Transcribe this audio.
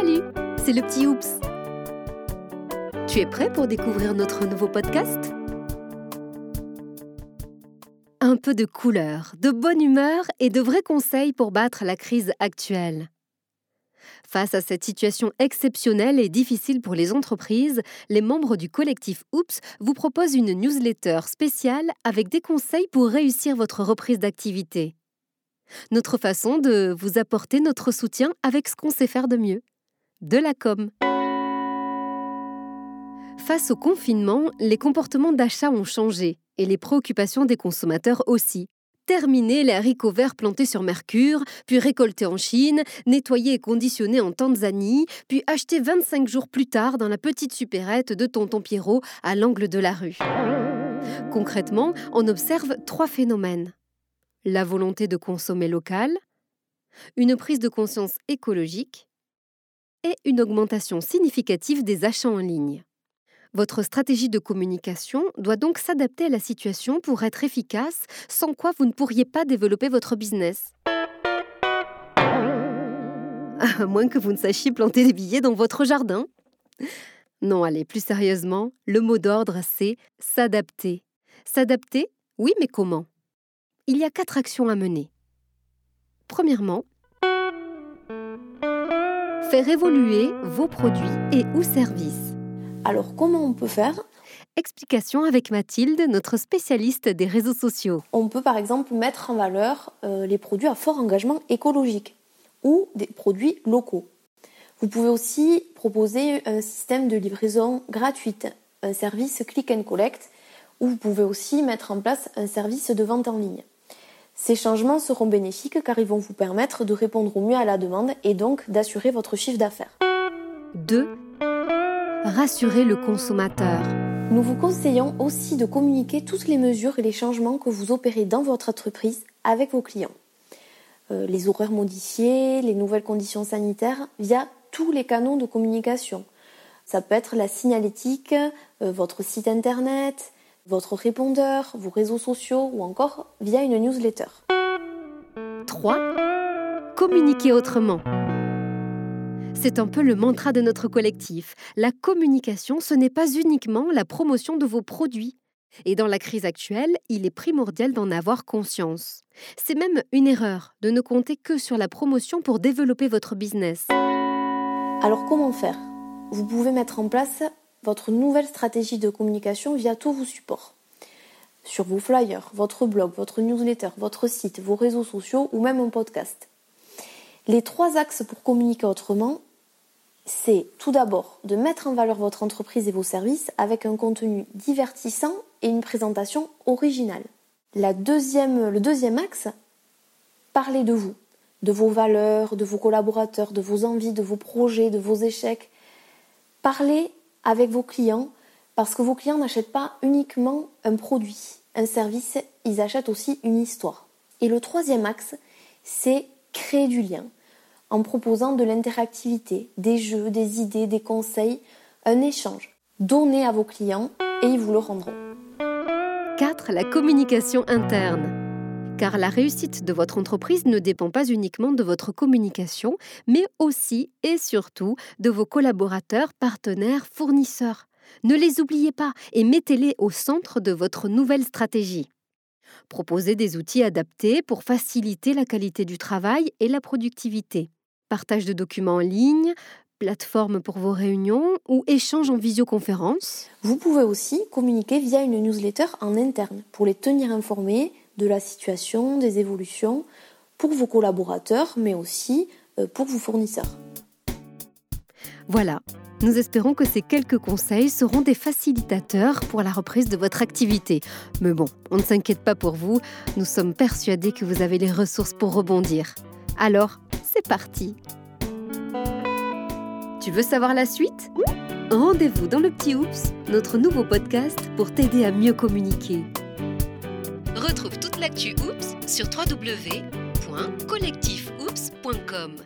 Salut, c'est le petit Oups. Tu es prêt pour découvrir notre nouveau podcast? Un peu de couleur, de bonne humeur et de vrais conseils pour battre la crise actuelle. Face à cette situation exceptionnelle et difficile pour les entreprises, les membres du collectif Oups vous proposent une newsletter spéciale avec des conseils pour réussir votre reprise d'activité. Notre façon de vous apporter notre soutien avec ce qu'on sait faire de mieux. De la com. Face au confinement, les comportements d'achat ont changé et les préoccupations des consommateurs aussi. Terminer les haricots verts plantés sur Mercure, puis récoltés en Chine, nettoyés et conditionnés en Tanzanie, puis achetés 25 jours plus tard dans la petite supérette de Tonton Pierrot à l'angle de la rue. Concrètement, on observe trois phénomènes la volonté de consommer local, une prise de conscience écologique une augmentation significative des achats en ligne. Votre stratégie de communication doit donc s'adapter à la situation pour être efficace, sans quoi vous ne pourriez pas développer votre business. À moins que vous ne sachiez planter des billets dans votre jardin. Non, allez, plus sérieusement, le mot d'ordre, c'est s'adapter. S'adapter Oui, mais comment? Il y a quatre actions à mener. Premièrement, faire évoluer vos produits et ou services. Alors comment on peut faire? Explication avec Mathilde, notre spécialiste des réseaux sociaux. On peut par exemple mettre en valeur euh, les produits à fort engagement écologique ou des produits locaux. Vous pouvez aussi proposer un système de livraison gratuite, un service click and collect, ou vous pouvez aussi mettre en place un service de vente en ligne. Ces changements seront bénéfiques car ils vont vous permettre de répondre au mieux à la demande et donc d'assurer votre chiffre d'affaires. 2. Rassurer le consommateur. Nous vous conseillons aussi de communiquer toutes les mesures et les changements que vous opérez dans votre entreprise avec vos clients. Euh, les horaires modifiés, les nouvelles conditions sanitaires via tous les canaux de communication. Ça peut être la signalétique, euh, votre site internet, votre répondeur, vos réseaux sociaux ou encore via une newsletter. 3. Communiquer autrement. C'est un peu le mantra de notre collectif. La communication, ce n'est pas uniquement la promotion de vos produits. Et dans la crise actuelle, il est primordial d'en avoir conscience. C'est même une erreur de ne compter que sur la promotion pour développer votre business. Alors comment faire? Vous pouvez mettre en place votre nouvelle stratégie de communication via tous vos supports. Sur vos flyers, votre blog, votre newsletter, votre site, vos réseaux sociaux ou même un podcast. Les trois axes pour communiquer autrement, c'est tout d'abord de mettre en valeur votre entreprise et vos services avec un contenu divertissant et une présentation originale. La deuxième, le deuxième axe, parlez de vous, de vos valeurs, de vos collaborateurs, de vos envies, de vos projets, de vos échecs. Parlez avec vos clients parce que vos clients n'achètent pas uniquement un produit, un service, ils achètent aussi une histoire. Et le troisième axe, c'est créer du lien en proposant de l'interactivité, des jeux, des idées, des conseils, un échange. Donnez à vos clients et ils vous le rendront. 4. La communication interne car la réussite de votre entreprise ne dépend pas uniquement de votre communication, mais aussi et surtout de vos collaborateurs, partenaires, fournisseurs. Ne les oubliez pas et mettez-les au centre de votre nouvelle stratégie. Proposez des outils adaptés pour faciliter la qualité du travail et la productivité. Partage de documents en ligne, plateforme pour vos réunions ou échange en visioconférence. Vous pouvez aussi communiquer via une newsletter en interne pour les tenir informés de la situation, des évolutions pour vos collaborateurs, mais aussi euh, pour vos fournisseurs. Voilà, nous espérons que ces quelques conseils seront des facilitateurs pour la reprise de votre activité. Mais bon, on ne s'inquiète pas pour vous, nous sommes persuadés que vous avez les ressources pour rebondir. Alors, c'est parti Tu veux savoir la suite? Rendez-vous dans le petit Oups, notre nouveau podcast pour t'aider à mieux communiquer. Retrouve toute l'actu Oups sur www.collectifoups.com.